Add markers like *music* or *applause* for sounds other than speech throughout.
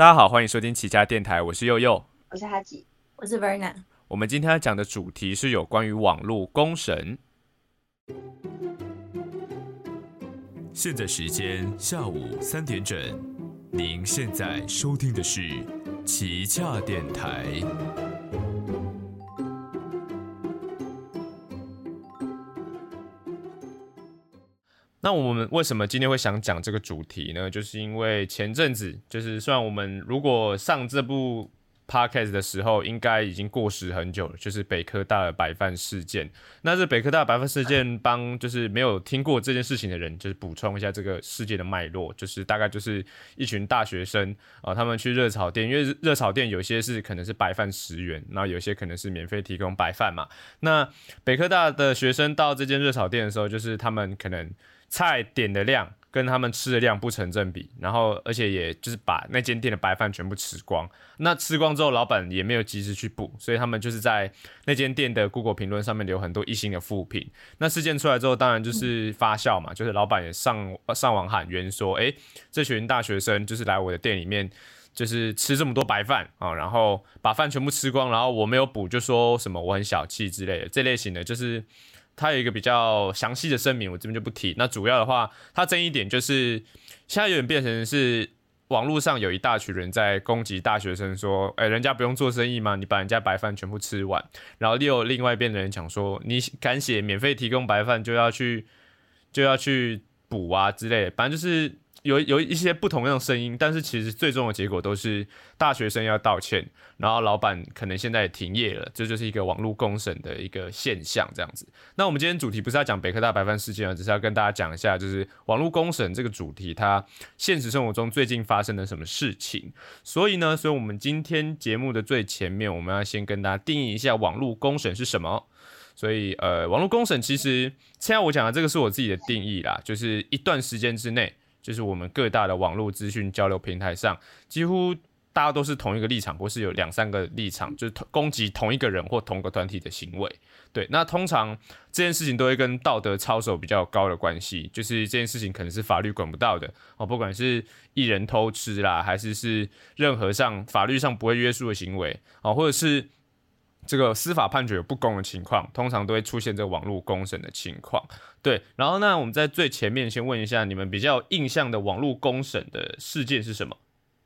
大家好，欢迎收听齐家电台，我是佑佑，我是哈吉，我是 Verna。我们今天要讲的主题是有关于网络公审。现在时间下午三点整，您现在收听的是旗下电台。那我们为什么今天会想讲这个主题呢？就是因为前阵子，就是虽然我们如果上这部 podcast 的时候，应该已经过时很久了，就是北科大的白饭事件。那这北科大白饭事件，*laughs* 帮就是没有听过这件事情的人，就是补充一下这个事件的脉络，就是大概就是一群大学生啊，他们去热炒店，因为热炒店有些是可能是白饭十元，然后有些可能是免费提供白饭嘛。那北科大的学生到这间热炒店的时候，就是他们可能。菜点的量跟他们吃的量不成正比，然后而且也就是把那间店的白饭全部吃光。那吃光之后，老板也没有及时去补，所以他们就是在那间店的 Google 评论上面留很多一星的负评。那事件出来之后，当然就是发酵嘛，就是老板也上上网喊冤说：“哎，这群大学生就是来我的店里面，就是吃这么多白饭啊，然后把饭全部吃光，然后我没有补，就说什么我很小气之类的。”这类型的就是。他有一个比较详细的声明，我这边就不提。那主要的话，他争议点就是现在有点变成是网络上有一大群人在攻击大学生，说：“哎，人家不用做生意吗？你把人家白饭全部吃完。”然后又有另外一边的人讲说：“你敢写免费提供白饭就要去就要去补啊之类的。”反正就是。有有一些不同样的声音，但是其实最终的结果都是大学生要道歉，然后老板可能现在也停业了，这就是一个网络公审的一个现象，这样子。那我们今天主题不是要讲北科大白饭事件啊，只是要跟大家讲一下，就是网络公审这个主题，它现实生活中最近发生了什么事情。所以呢，所以我们今天节目的最前面，我们要先跟大家定义一下网络公审是什么。所以，呃，网络公审其实现在我讲的这个是我自己的定义啦，就是一段时间之内。就是我们各大的网络资讯交流平台上，几乎大家都是同一个立场，或是有两三个立场，就是攻击同一个人或同个团体的行为。对，那通常这件事情都会跟道德操守比较高的关系，就是这件事情可能是法律管不到的哦，不管是一人偷吃啦，还是是任何上法律上不会约束的行为哦，或者是。这个司法判决有不公的情况，通常都会出现这个网络公审的情况。对，然后呢，我们在最前面先问一下你们比较印象的网络公审的事件是什么？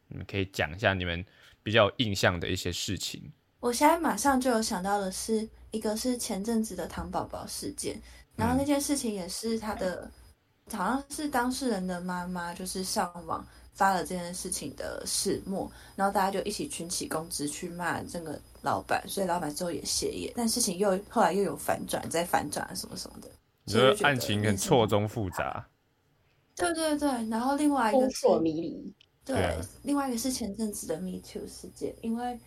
你们可以讲一下你们比较印象的一些事情。我现在马上就有想到的是，一个是前阵子的糖宝宝事件，然后那件事情也是他的，好像是当事人的妈妈就是上网发了这件事情的始末，然后大家就一起群起攻之去骂这个。老板，所以老板之后也歇业，但事情又后来又有反转，再反转什么什么的，所以案情很错综复杂。对对对，然后另外一个是迷离，对，另外一个是前阵子的 Me Too 事件，因为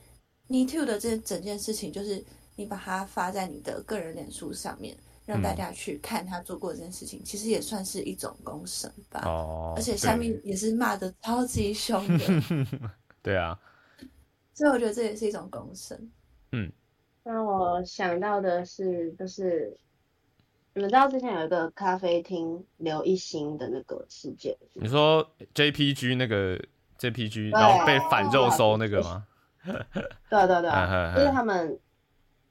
Me Too 的这整件事情，就是你把它发在你的个人脸书上面，让大家去看他做过这件事情，其实也算是一种公审吧。哦，而且下面也是骂的超级凶的。*laughs* 对啊。所以我觉得这也是一种公审。嗯，那我想到的是，就是你们知道之前有一个咖啡厅刘一星的那个事件。你说 JPG 那个 JPG，然后被反肉搜那个吗？*laughs* 对对对，就是他们，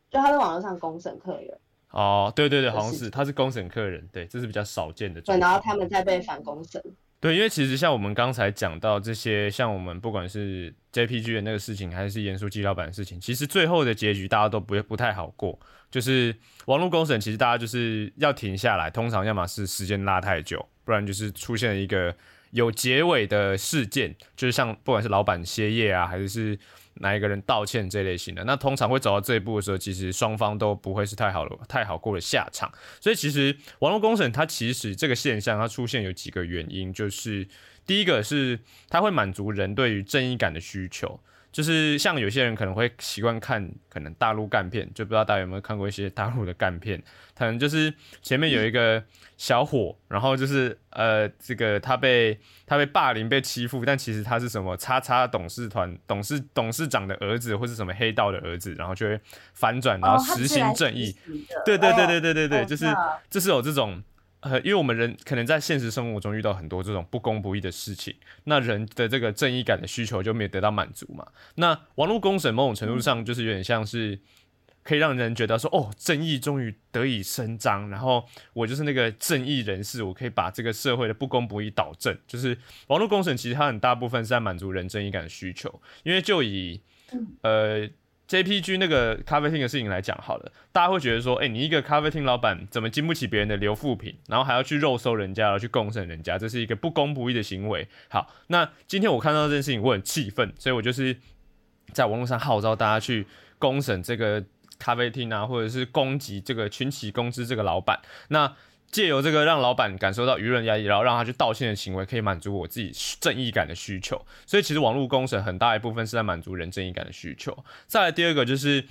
就他在网络上公审客人。哦，对对对，好像是他是公审客人，对，这是比较少见的。对，然后他们在被反公审。对，因为其实像我们刚才讲到这些，像我们不管是 JPG 的那个事情，还是严肃基老板的事情，其实最后的结局大家都不不太好过。就是网络公审，其实大家就是要停下来，通常要么是时间拉太久，不然就是出现一个有结尾的事件，就是像不管是老板歇业啊，还是是。哪一个人道歉这类型的，那通常会走到这一步的时候，其实双方都不会是太好了、太好过的下场。所以其实网络公审它其实这个现象它出现有几个原因，就是第一个是它会满足人对于正义感的需求。就是像有些人可能会习惯看可能大陆干片，就不知道大家有没有看过一些大陆的干片，可能就是前面有一个小伙，然后就是呃这个他被他被霸凌被欺负，但其实他是什么叉叉董事团董事董事长的儿子或是什么黑道的儿子，然后就会反转，然后实行正义。对对对对对对对，就是就是有这种呃，因为我们人可能在现实生活中遇到很多这种不公不义的事情，那人的这个正义感的需求就没有得到满足嘛。那网络公审某种程度上就是有点像是可以让人觉得说，哦，正义终于得以伸张，然后我就是那个正义人士，我可以把这个社会的不公不义导正。就是网络公审其实它很大部分是在满足人正义感的需求，因为就以呃。JPG 那个咖啡厅的事情来讲好了，大家会觉得说，哎，你一个咖啡厅老板怎么经不起别人的留负评，然后还要去肉搜人家，然后去公审人家，这是一个不公不义的行为。好，那今天我看到这件事情，我很气愤，所以我就是在网络上号召大家去公审这个咖啡厅啊，或者是攻击这个群起攻之这个老板。那借由这个让老板感受到舆论压力，然后让他去道歉的行为，可以满足我自己正义感的需求。所以其实网络公审很大一部分是在满足人正义感的需求。再来第二个就是，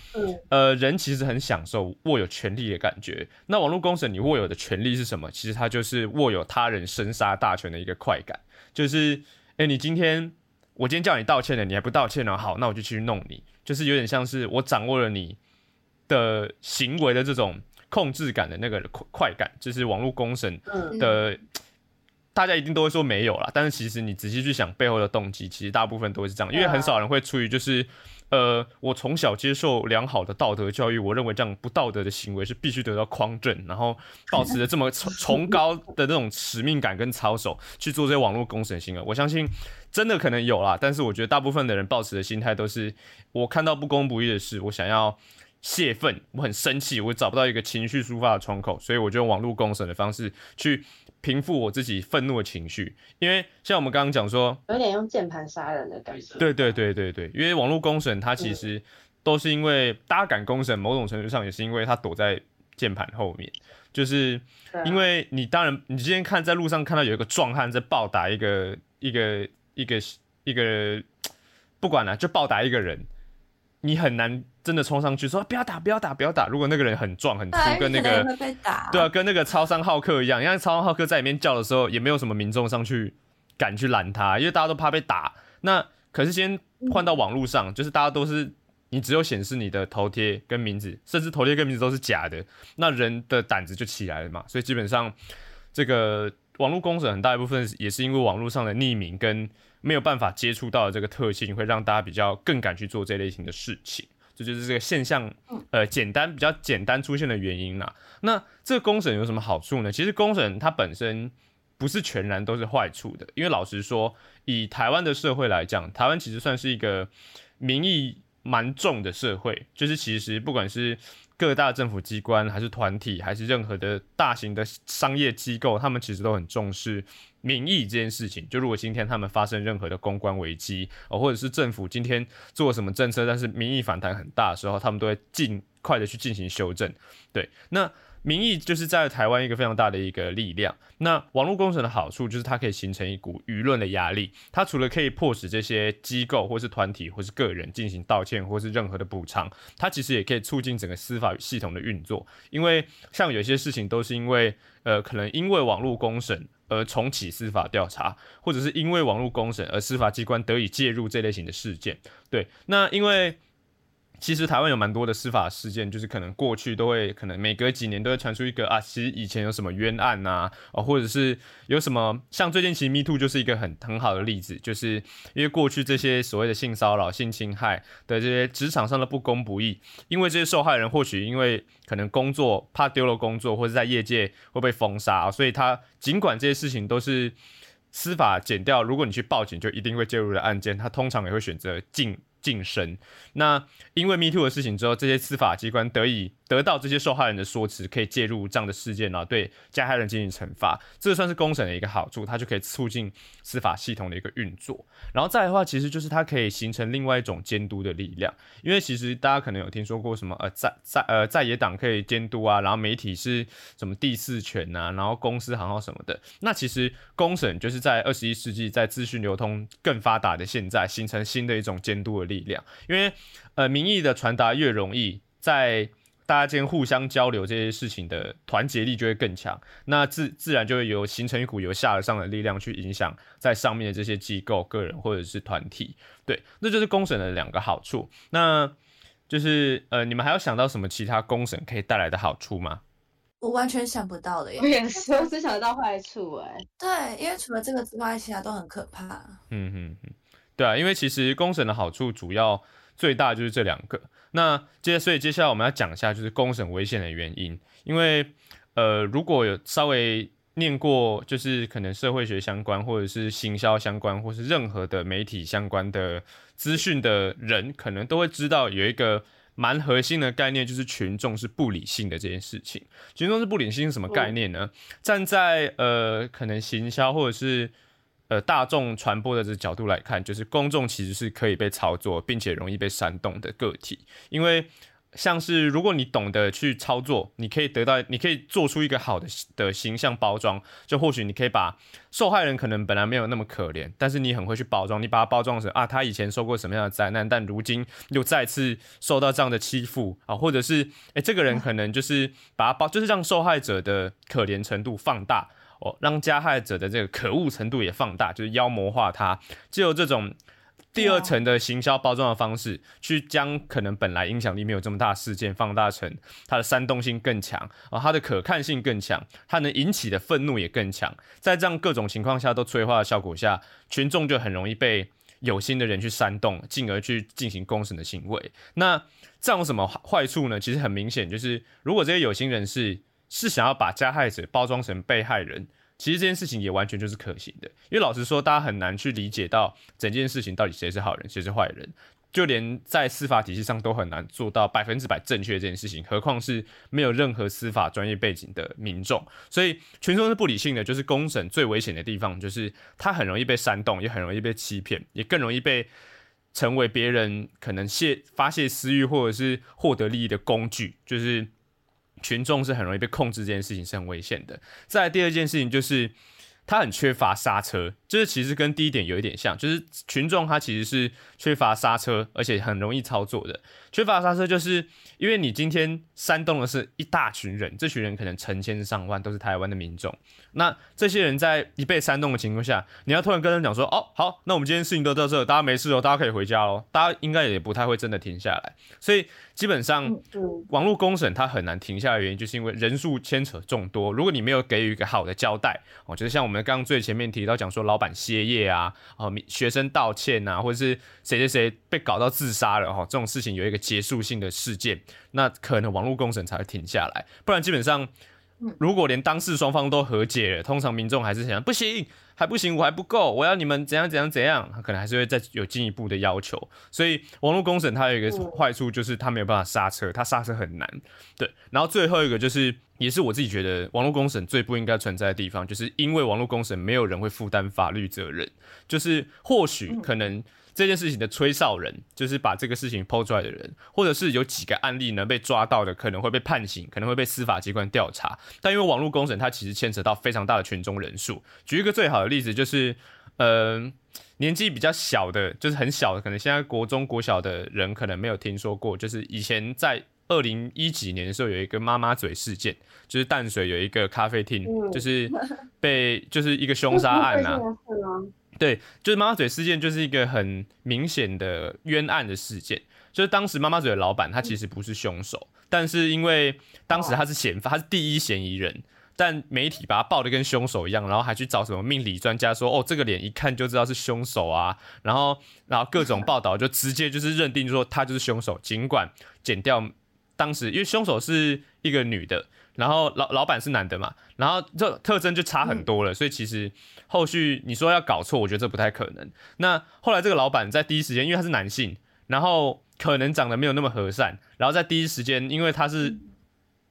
呃，人其实很享受握有权力的感觉。那网络公审你握有的权利是什么？其实它就是握有他人生杀大权的一个快感。就是，哎，你今天我今天叫你道歉了，你还不道歉呢？好，那我就去弄你。就是有点像是我掌握了你的行为的这种。控制感的那个快快感，就是网络公审的，大家一定都会说没有啦。但是其实你仔细去想背后的动机，其实大部分都是这样，因为很少人会出于就是，呃，我从小接受良好的道德教育，我认为这样不道德的行为是必须得到匡正，然后保持着这么崇崇高的那种使命感跟操守去做这些网络公审行为。我相信真的可能有啦，但是我觉得大部分的人保持的心态都是，我看到不公不义的事，我想要。泄愤，我很生气，我找不到一个情绪抒发的窗口，所以我就用网络公审的方式去平复我自己愤怒的情绪。因为像我们刚刚讲说，有点用键盘杀人的感觉。对对对对对，因为网络公审它其实都是因为大家敢公审，某种程度上也是因为他躲在键盘后面，就是因为你当然你今天看在路上看到有一个壮汉在暴打一个一个一个一个，不管了就暴打一个人。你很难真的冲上去说不要打不要打不要打。如果那个人很壮很粗，跟那个对啊，跟那个超商好客一样，因为超商好客在里面叫的时候，也没有什么民众上去敢去拦他，因为大家都怕被打。那可是先换到网络上，就是大家都是你只有显示你的头贴跟名字，甚至头贴跟名字都是假的，那人的胆子就起来了嘛。所以基本上这个网络公审很大一部分也是因为网络上的匿名跟。没有办法接触到的这个特性，会让大家比较更敢去做这类型的事情，这就是这个现象，呃，简单比较简单出现的原因啦。那这个公审有什么好处呢？其实公审它本身不是全然都是坏处的，因为老实说，以台湾的社会来讲，台湾其实算是一个民意蛮重的社会，就是其实不管是各大政府机关，还是团体，还是任何的大型的商业机构，他们其实都很重视。民意这件事情，就如果今天他们发生任何的公关危机，哦，或者是政府今天做什么政策，但是民意反弹很大的时候，他们都会尽快的去进行修正。对，那。民意就是在台湾一个非常大的一个力量。那网络工程的好处就是它可以形成一股舆论的压力。它除了可以迫使这些机构或是团体或是个人进行道歉或是任何的补偿，它其实也可以促进整个司法系统的运作。因为像有些事情都是因为呃可能因为网络公审而重启司法调查，或者是因为网络公审而司法机关得以介入这类型的事件。对，那因为。其实台湾有蛮多的司法事件，就是可能过去都会，可能每隔几年都会传出一个啊，其实以前有什么冤案呐，哦，或者是有什么，像最近其实 Me Too 就是一个很很好的例子，就是因为过去这些所谓的性骚扰、性侵害的这些职场上的不公不义，因为这些受害人或许因为可能工作怕丢了工作，或者在业界会被封杀，所以他尽管这些事情都是司法减掉，如果你去报警就一定会介入的案件，他通常也会选择进。晋升。那因为 Me Too 的事情之后，这些司法机关得以得到这些受害人的说辞，可以介入这样的事件，然后对加害人进行惩罚。这算是公审的一个好处，它就可以促进司法系统的一个运作。然后再的话，其实就是它可以形成另外一种监督的力量。因为其实大家可能有听说过什么呃在在呃在野党可以监督啊，然后媒体是什么第四权呐，然后公司行号什么的。那其实公审就是在二十一世纪，在资讯流通更发达的现在，形成新的一种监督的力。力量，因为呃，民意的传达越容易，在大家间互相交流这些事情的团结力就会更强，那自自然就会有形成一股由下而上的力量去影响在上面的这些机构、个人或者是团体。对，那就是公审的两个好处。那就是呃，你们还有想到什么其他公审可以带来的好处吗？我完全想不到的耶我。也是，我只想到坏处哎、对，因为除了这个之外，其他都很可怕。嗯嗯嗯，对啊，因为其实公审的好处主要最大就是这两个。那接所以接下来我们要讲一下就是公审危险的原因，因为呃如果有稍微念过就是可能社会学相关或者是行销相关或是任何的媒体相关的资讯的人，可能都会知道有一个。蛮核心的概念就是群众是不理性的这件事情。群众是不理性是什么概念呢？站在呃可能行销或者是呃大众传播的这角度来看，就是公众其实是可以被操作，并且容易被煽动的个体。因为像是如果你懂得去操作，你可以得到，你可以做出一个好的的形象包装，就或许你可以把受害人可能本来没有那么可怜，但是你很会去包装，你把它包装成啊，他以前受过什么样的灾难，但如今又再次受到这样的欺负啊，或者是诶，这个人可能就是把它包，就是让受害者的可怜程度放大。哦，让加害者的这个可恶程度也放大，就是妖魔化他，只有这种第二层的行销包装的方式，去将可能本来影响力没有这么大事件放大成它的煽动性更强，啊，它的可看性更强，它能引起的愤怒也更强，在这样各种情况下都催化的效果下，群众就很容易被有心的人去煽动，进而去进行公审的行为。那这样有什么坏处呢？其实很明显，就是如果这些有心人士是想要把加害者包装成被害人，其实这件事情也完全就是可行的。因为老实说，大家很难去理解到整件事情到底谁是好人，谁是坏人，就连在司法体系上都很难做到百分之百正确这件事情，何况是没有任何司法专业背景的民众。所以群众是不理性的，就是公审最危险的地方，就是他很容易被煽动，也很容易被欺骗，也更容易被。成为别人可能泄发泄私欲或者是获得利益的工具，就是群众是很容易被控制，这件事情是很危险的。再来第二件事情就是，他很缺乏刹车，就是其实跟第一点有一点像，就是群众他其实是缺乏刹车，而且很容易操作的。缺乏刹车，就是因为你今天煽动的是一大群人，这群人可能成千上万都是台湾的民众。那这些人在一被煽动的情况下，你要突然跟人讲说：“哦，好，那我们今天事情都到这，大家没事哦，大家可以回家喽。”大家应该也不太会真的停下来。所以基本上，嗯，网络公审它很难停下来的原因，就是因为人数牵扯众多。如果你没有给予一个好的交代，哦，就是像我们刚刚最前面提到讲说，老板歇业啊，哦，学生道歉啊，或者是谁谁谁被搞到自杀了，哈、哦，这种事情有一个结束性的事件，那可能网络公审才会停下来，不然基本上。如果连当事双方都和解了，通常民众还是想不行，还不行，我还不够，我要你们怎样怎样怎样，他可能还是会再有进一步的要求。所以网络公审它有一个坏处，就是它没有办法刹车，它刹车很难。对，然后最后一个就是，也是我自己觉得网络公审最不应该存在的地方，就是因为网络公审没有人会负担法律责任，就是或许可能。这件事情的吹哨人，就是把这个事情抛出来的人，或者是有几个案例呢被抓到的，可能会被判刑，可能会被司法机关调查。但因为网络公审，它其实牵扯到非常大的群众人数。举一个最好的例子，就是呃，年纪比较小的，就是很小的，可能现在国中国小的人可能没有听说过，就是以前在二零一几年的时候有一个妈妈嘴事件，就是淡水有一个咖啡厅，嗯就是被就是一个凶杀案啊。*laughs* 对，就是妈妈嘴事件，就是一个很明显的冤案的事件。就是当时妈妈嘴的老板，他其实不是凶手，但是因为当时他是嫌犯，他是第一嫌疑人，但媒体把他报的跟凶手一样，然后还去找什么命理专家说，哦，这个脸一看就知道是凶手啊，然后然后各种报道就直接就是认定说他就是凶手，尽管剪掉当时因为凶手是一个女的，然后老老板是男的嘛，然后这特征就差很多了，所以其实后续你说要搞错，我觉得这不太可能。那后来这个老板在第一时间，因为他是男性，然后可能长得没有那么和善，然后在第一时间，因为他是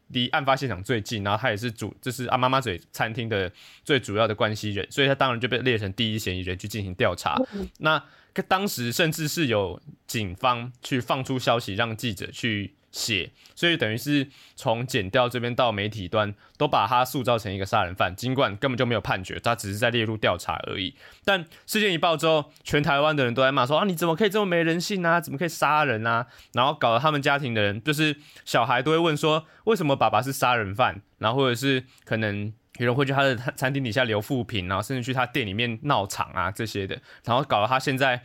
离案发现场最近，然后他也是主，就是阿妈妈嘴餐厅的最主要的关系人，所以他当然就被列成第一嫌疑人去进行调查。那当时甚至是有警方去放出消息让记者去写，所以等于是从剪掉这边到媒体端都把他塑造成一个杀人犯，尽管根本就没有判决，他只是在列入调查而已。但事件一爆之后，全台湾的人都在骂说啊，你怎么可以这么没人性啊？怎么可以杀人啊？然后搞得他们家庭的人，就是小孩都会问说，为什么爸爸是杀人犯？然后或者是可能。有人会去他的餐厅底下留负评，然后甚至去他店里面闹场啊这些的，然后搞得他现在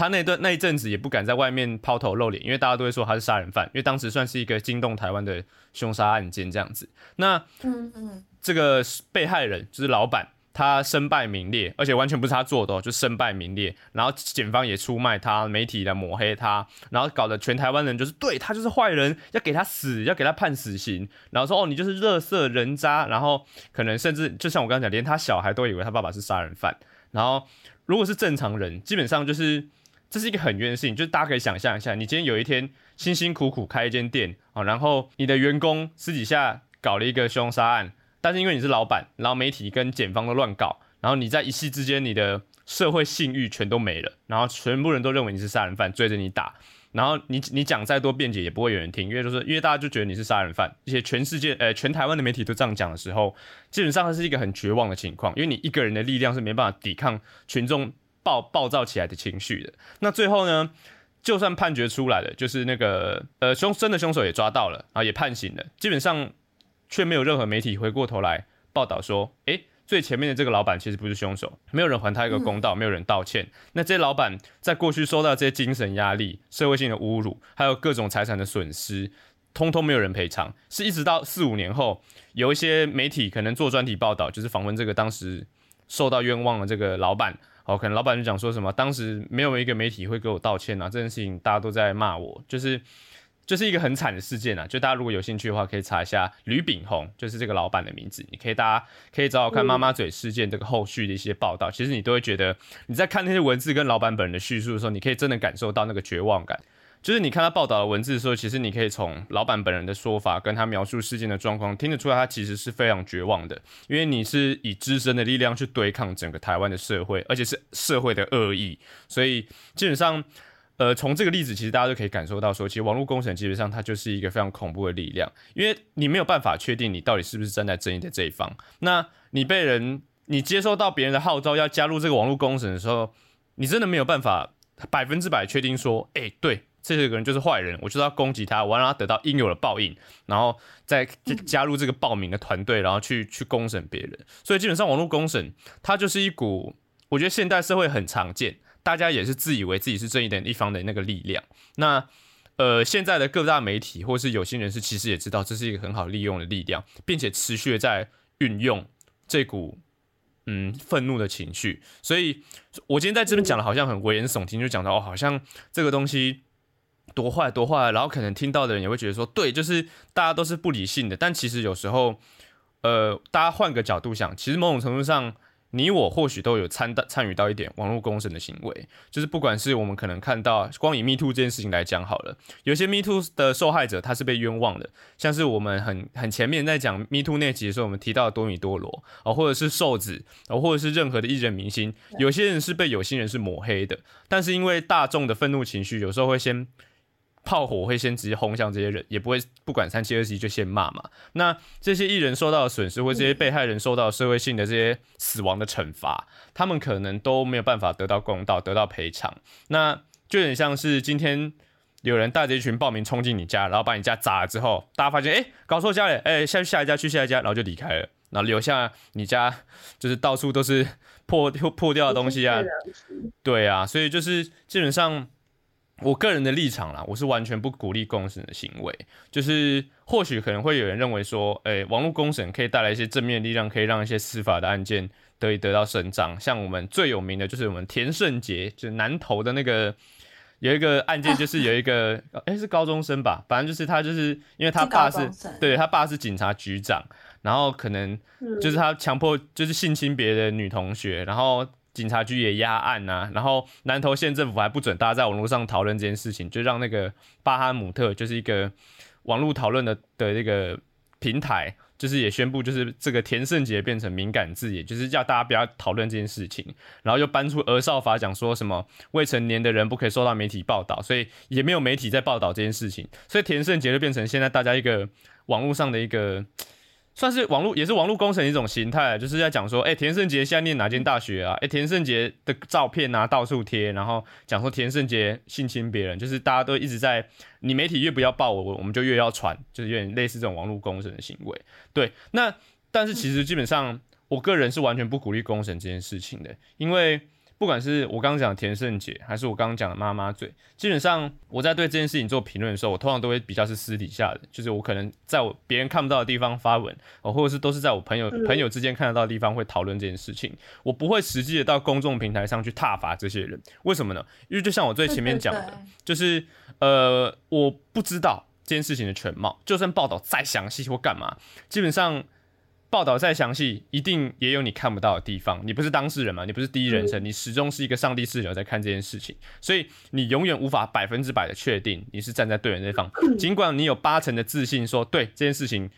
他那段那一阵子也不敢在外面抛头露脸，因为大家都会说他是杀人犯，因为当时算是一个惊动台湾的凶杀案件这样子。那嗯嗯，这个被害人就是老板。他身败名裂，而且完全不是他做的，就身败名裂。然后检方也出卖他，媒体来抹黑他，然后搞得全台湾人就是对他就是坏人，要给他死，要给他判死刑。然后说哦，你就是热色人渣。然后可能甚至就像我刚刚讲，连他小孩都以为他爸爸是杀人犯。然后如果是正常人，基本上就是这是一个很冤的事情。就是大家可以想象一下，你今天有一天辛辛苦苦开一间店啊，然后你的员工私底下搞了一个凶杀案。但是因为你是老板，然后媒体跟检方都乱搞，然后你在一夕之间，你的社会信誉全都没了，然后全部人都认为你是杀人犯，追着你打，然后你你讲再多辩解也不会有人听，因为就是因为大家就觉得你是杀人犯，而且全世界呃全台湾的媒体都这样讲的时候，基本上它是一个很绝望的情况，因为你一个人的力量是没办法抵抗群众暴暴躁起来的情绪的。那最后呢，就算判决出来了，就是那个呃凶真的凶手也抓到了，啊也判刑了，基本上。却没有任何媒体回过头来报道说，诶，最前面的这个老板其实不是凶手，没有人还他一个公道，没有人道歉。那这些老板在过去受到这些精神压力、社会性的侮辱，还有各种财产的损失，通通没有人赔偿。是一直到四五年后，有一些媒体可能做专题报道，就是访问这个当时受到冤枉的这个老板，哦，可能老板就讲说什么，当时没有一个媒体会给我道歉啊，这件事情大家都在骂我，就是。就是一个很惨的事件啊！就大家如果有兴趣的话，可以查一下吕炳宏，就是这个老板的名字。你可以大家可以找找看妈妈嘴事件这个后续的一些报道。其实你都会觉得你在看那些文字跟老板本人的叙述的时候，你可以真的感受到那个绝望感。就是你看他报道的文字的时候，其实你可以从老板本人的说法跟他描述事件的状况听得出来，他其实是非常绝望的。因为你是以自身的力量去对抗整个台湾的社会，而且是社会的恶意，所以基本上。呃，从这个例子，其实大家都可以感受到，说其实网络工程基本上它就是一个非常恐怖的力量，因为你没有办法确定你到底是不是站在正义的这一方。那你被人，你接收到别人的号召要加入这个网络工程的时候，你真的没有办法百分之百确定说，哎，对，这个人就是坏人，我就是要攻击他，我要让他得到应有的报应，然后再加入这个报名的团队，然后去去公审别人。所以基本上网络公审它就是一股，我觉得现代社会很常见。大家也是自以为自己是正义的一方的那个力量。那呃，现在的各大媒体或是有心人士，其实也知道这是一个很好利用的力量，并且持续的在运用这股嗯愤怒的情绪。所以，我今天在这边讲的，好像很危言耸听，就讲到哦，好像这个东西多坏多坏。然后可能听到的人也会觉得说，对，就是大家都是不理性的。但其实有时候，呃，大家换个角度想，其实某种程度上。你我或许都有参到参与到一点网络公审的行为，就是不管是我们可能看到，光以 Me Too 这件事情来讲好了，有些 Me Too 的受害者他是被冤枉的，像是我们很很前面在讲 Me Too 那集的时候，我们提到多米多罗啊，或者是瘦子啊，或者是任何的艺人明星，有些人是被有心人是抹黑的，但是因为大众的愤怒情绪，有时候会先。炮火会先直接轰向这些人，也不会不管三七二十一就先骂嘛。那这些艺人受到的损失，或这些被害人受到社会性的这些死亡的惩罚，他们可能都没有办法得到公道，得到赔偿。那就有点像是今天有人带着一群暴民冲进你家，然后把你家砸了之后，大家发现哎搞错家了，哎下去下一家去下一家，然后就离开了，然后留下你家就是到处都是破破掉的东西啊。对啊，所以就是基本上。我个人的立场啦，我是完全不鼓励公审的行为。就是或许可能会有人认为说，诶，网络公审可以带来一些正面力量，可以让一些司法的案件得以得到伸张。像我们最有名的就是我们田胜杰，就是南投的那个有一个案件，就是有一个诶，是高中生吧，反正就是他就是因为他爸是对他爸是警察局长，然后可能就是他强迫就是性侵别的女同学，然后。警察局也压案呐，然后南投县政府还不准大家在网络上讨论这件事情，就让那个巴哈姆特就是一个网络讨论的的这个平台，就是也宣布就是这个田胜杰变成敏感字眼，就是叫大家不要讨论这件事情，然后又搬出儿少法讲说什么未成年的人不可以受到媒体报道，所以也没有媒体在报道这件事情，所以田胜杰就变成现在大家一个网络上的一个。算是网络，也是网络工程一种形态，就是在讲说，哎，田胜杰现在念哪间大学啊？哎，田胜杰的照片啊到处贴，然后讲说田胜杰性侵别人，就是大家都一直在，你媒体越不要报我，我们就越要传，就是有点类似这种网络工程的行为。对，那但是其实基本上，我个人是完全不鼓励工程这件事情的，因为不管是我刚刚讲的田胜姐，还是我刚刚讲的妈妈嘴，基本上我在对这件事情做评论的时候，我通常都会比较是私底下的，就是我可能在我别人看不到的地方发文，哦，或者是都是在我朋友朋友之间看得到的地方会讨论这件事情，我不会实际的到公众平台上去挞伐这些人，为什么呢？因为就像我最前面讲的，就是呃，我不知道这件事情的全貌，就算报道再详细或干嘛，基本上。报道再详细，一定也有你看不到的地方。你不是当事人嘛？你不是第一人称，你始终是一个上帝视角在看这件事情，所以你永远无法百分之百的确定你是站在对的那方。尽管你有八成的自信说对这件事情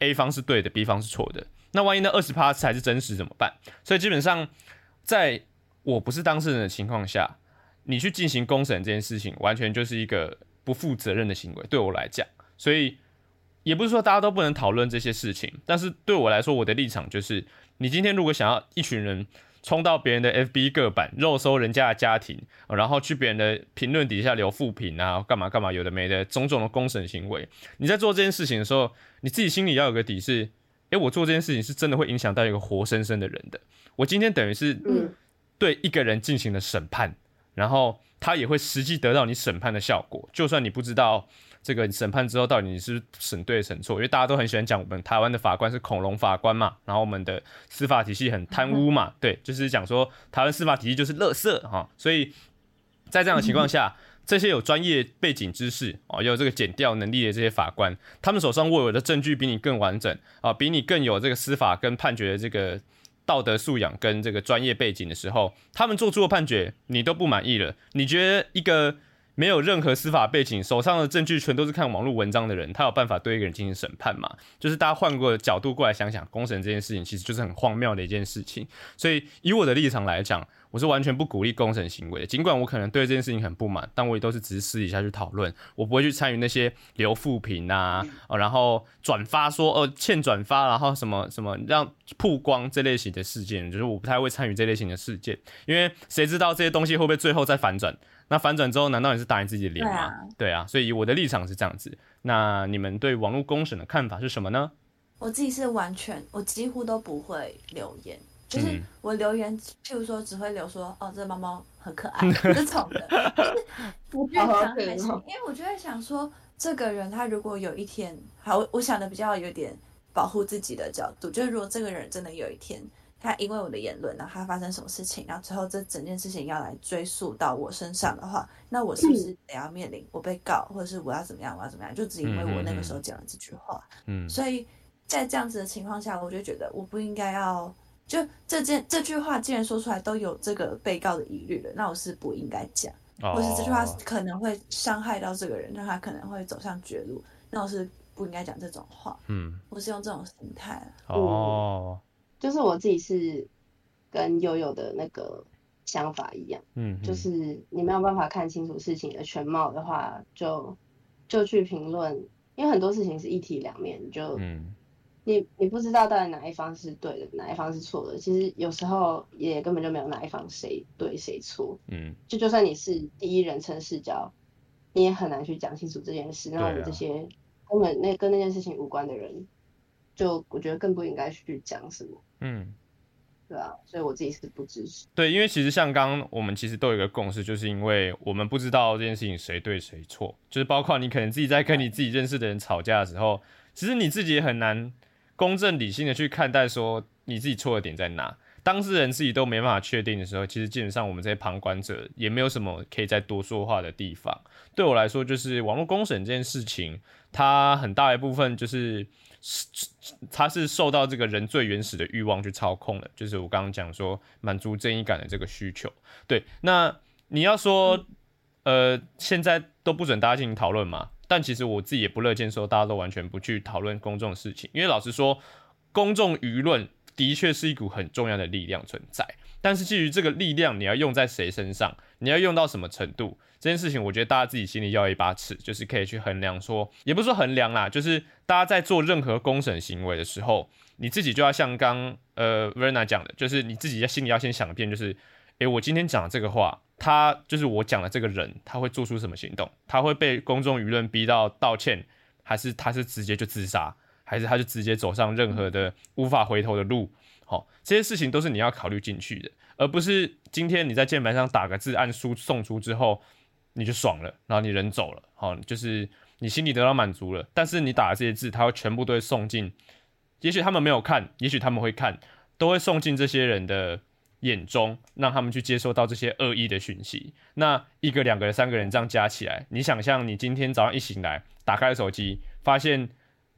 ，A 方是对的，B 方是错的。那万一那二十趴才是真实怎么办？所以基本上，在我不是当事人的情况下，你去进行公审这件事情，完全就是一个不负责任的行为。对我来讲，所以。也不是说大家都不能讨论这些事情，但是对我来说，我的立场就是：你今天如果想要一群人冲到别人的 FB 个版肉搜人家的家庭，然后去别人的评论底下留负评啊，干嘛干嘛，有的没的种种的公审行为，你在做这件事情的时候，你自己心里要有个底，是：诶，我做这件事情是真的会影响到一个活生生的人的。我今天等于是对一个人进行了审判，然后他也会实际得到你审判的效果，就算你不知道。这个审判之后，到底你是审对审错？因为大家都很喜欢讲我们台湾的法官是恐龙法官嘛，然后我们的司法体系很贪污嘛，对，就是讲说台湾司法体系就是垃圾哈。所以在这样的情况下，这些有专业背景知识哦，有这个检调能力的这些法官，他们手上握有的证据比你更完整啊，比你更有这个司法跟判决的这个道德素养跟这个专业背景的时候，他们做出的判决你都不满意了，你觉得一个？没有任何司法背景，手上的证据全都是看网络文章的人，他有办法对一个人进行审判吗？就是大家换个角度过来想想，公审这件事情其实就是很荒谬的一件事情。所以以我的立场来讲，我是完全不鼓励公审行为的。尽管我可能对这件事情很不满，但我也都是只是私底下去讨论，我不会去参与那些留复评啊，*laughs* 然后转发说呃欠转发，然后什么什么让曝光这类型的事件，就是我不太会参与这类型的事件，因为谁知道这些东西会不会最后再反转？那反转之后，难道你是打你自己的脸吗？对啊，所以我的立场是这样子。那你们对网络公审的看法是什么呢？我自己是完全，我几乎都不会留言，就是我留言，譬如说只会留说，哦，这猫猫很可爱 *laughs* 这种的，不觉得很开心，因为我就在想说，这个人他如果有一天，好，我想的比较有点保护自己的角度，就是如果这个人真的有一天。他因为我的言论，然后他发生什么事情，然后之后这整件事情要来追溯到我身上的话，那我是不是得要面临我被告，或者是我要怎么样，我要怎么样？就只因为我那个时候讲了这句话，嗯，所以在这样子的情况下，我就觉得我不应该要，就这件这句话既然说出来都有这个被告的疑虑了，那我是不应该讲，或是这句话可能会伤害到这个人，让他可能会走向绝路，那我是不应该讲这种话，嗯，我是用这种心态，哦。就是我自己是跟悠悠的那个想法一样，嗯，就是你没有办法看清楚事情的全貌的话，就就去评论，因为很多事情是一体两面，就嗯你你不知道到底哪一方是对的，哪一方是错的。其实有时候也根本就没有哪一方谁对谁错，嗯，就就算你是第一人称视角，你也很难去讲清楚这件事。那我们这些根本那跟那件事情无关的人。就我觉得更不应该去讲什么，嗯，对啊，所以我自己是不支持。对，因为其实像刚刚我们其实都有一个共识，就是因为我们不知道这件事情谁对谁错，就是包括你可能自己在跟你自己认识的人吵架的时候，其实你自己也很难公正理性的去看待说你自己错的点在哪。当事人自己都没办法确定的时候，其实基本上我们这些旁观者也没有什么可以再多说话的地方。对我来说，就是网络公审这件事情，它很大一部分就是。是，他是受到这个人最原始的欲望去操控的，就是我刚刚讲说满足正义感的这个需求。对，那你要说，呃，现在都不准大家进行讨论嘛？但其实我自己也不乐见说大家都完全不去讨论公众的事情，因为老实说，公众舆论的确是一股很重要的力量存在。但是基于这个力量，你要用在谁身上？你要用到什么程度？这件事情，我觉得大家自己心里要一把尺，就是可以去衡量。说也不是说衡量啦，就是大家在做任何公审行为的时候，你自己就要像刚呃 Verna 讲的，就是你自己在心里要先想一遍，就是诶，我今天讲的这个话，他就是我讲的这个人，他会做出什么行动？他会被公众舆论逼到道歉，还是他是直接就自杀，还是他就直接走上任何的无法回头的路？好，这些事情都是你要考虑进去的。而不是今天你在键盘上打个字，按输送出之后你就爽了，然后你人走了，好，就是你心里得到满足了。但是你打的这些字，它会全部都会送进，也许他们没有看，也许他们会看，都会送进这些人的眼中，让他们去接收到这些恶意的讯息。那一个、两个、三个人这样加起来，你想象你今天早上一醒来，打开手机，发现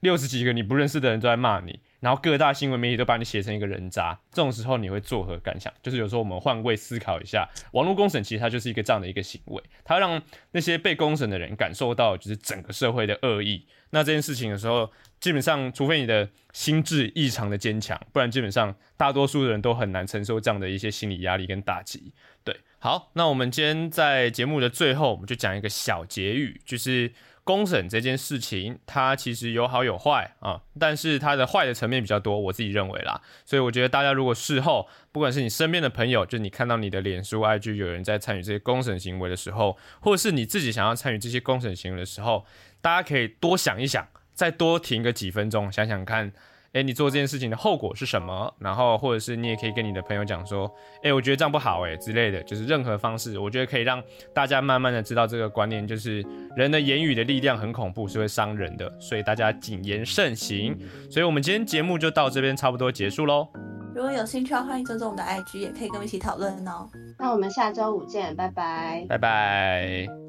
六十几个你不认识的人都在骂你。然后各大新闻媒体都把你写成一个人渣，这种时候你会作何感想？就是有时候我们换位思考一下，网络公审其实它就是一个这样的一个行为，它让那些被公审的人感受到就是整个社会的恶意。那这件事情的时候，基本上除非你的心智异常的坚强，不然基本上大多数的人都很难承受这样的一些心理压力跟打击。对，好，那我们今天在节目的最后，我们就讲一个小结语，就是。公审这件事情，它其实有好有坏啊，但是它的坏的层面比较多，我自己认为啦。所以我觉得大家如果事后，不管是你身边的朋友，就你看到你的脸书、IG 有人在参与这些公审行为的时候，或者是你自己想要参与这些公审行为的时候，大家可以多想一想，再多停个几分钟，想想看。哎，你做这件事情的后果是什么？然后，或者是你也可以跟你的朋友讲说，哎，我觉得这样不好，哎之类的，就是任何方式，我觉得可以让大家慢慢的知道这个观念，就是人的言语的力量很恐怖，是会伤人的，所以大家谨言慎行。所以，我们今天节目就到这边差不多结束喽。如果有兴趣，欢迎追踪我们的 IG，也可以跟我一起讨论哦。那我们下周五见，拜拜，拜拜。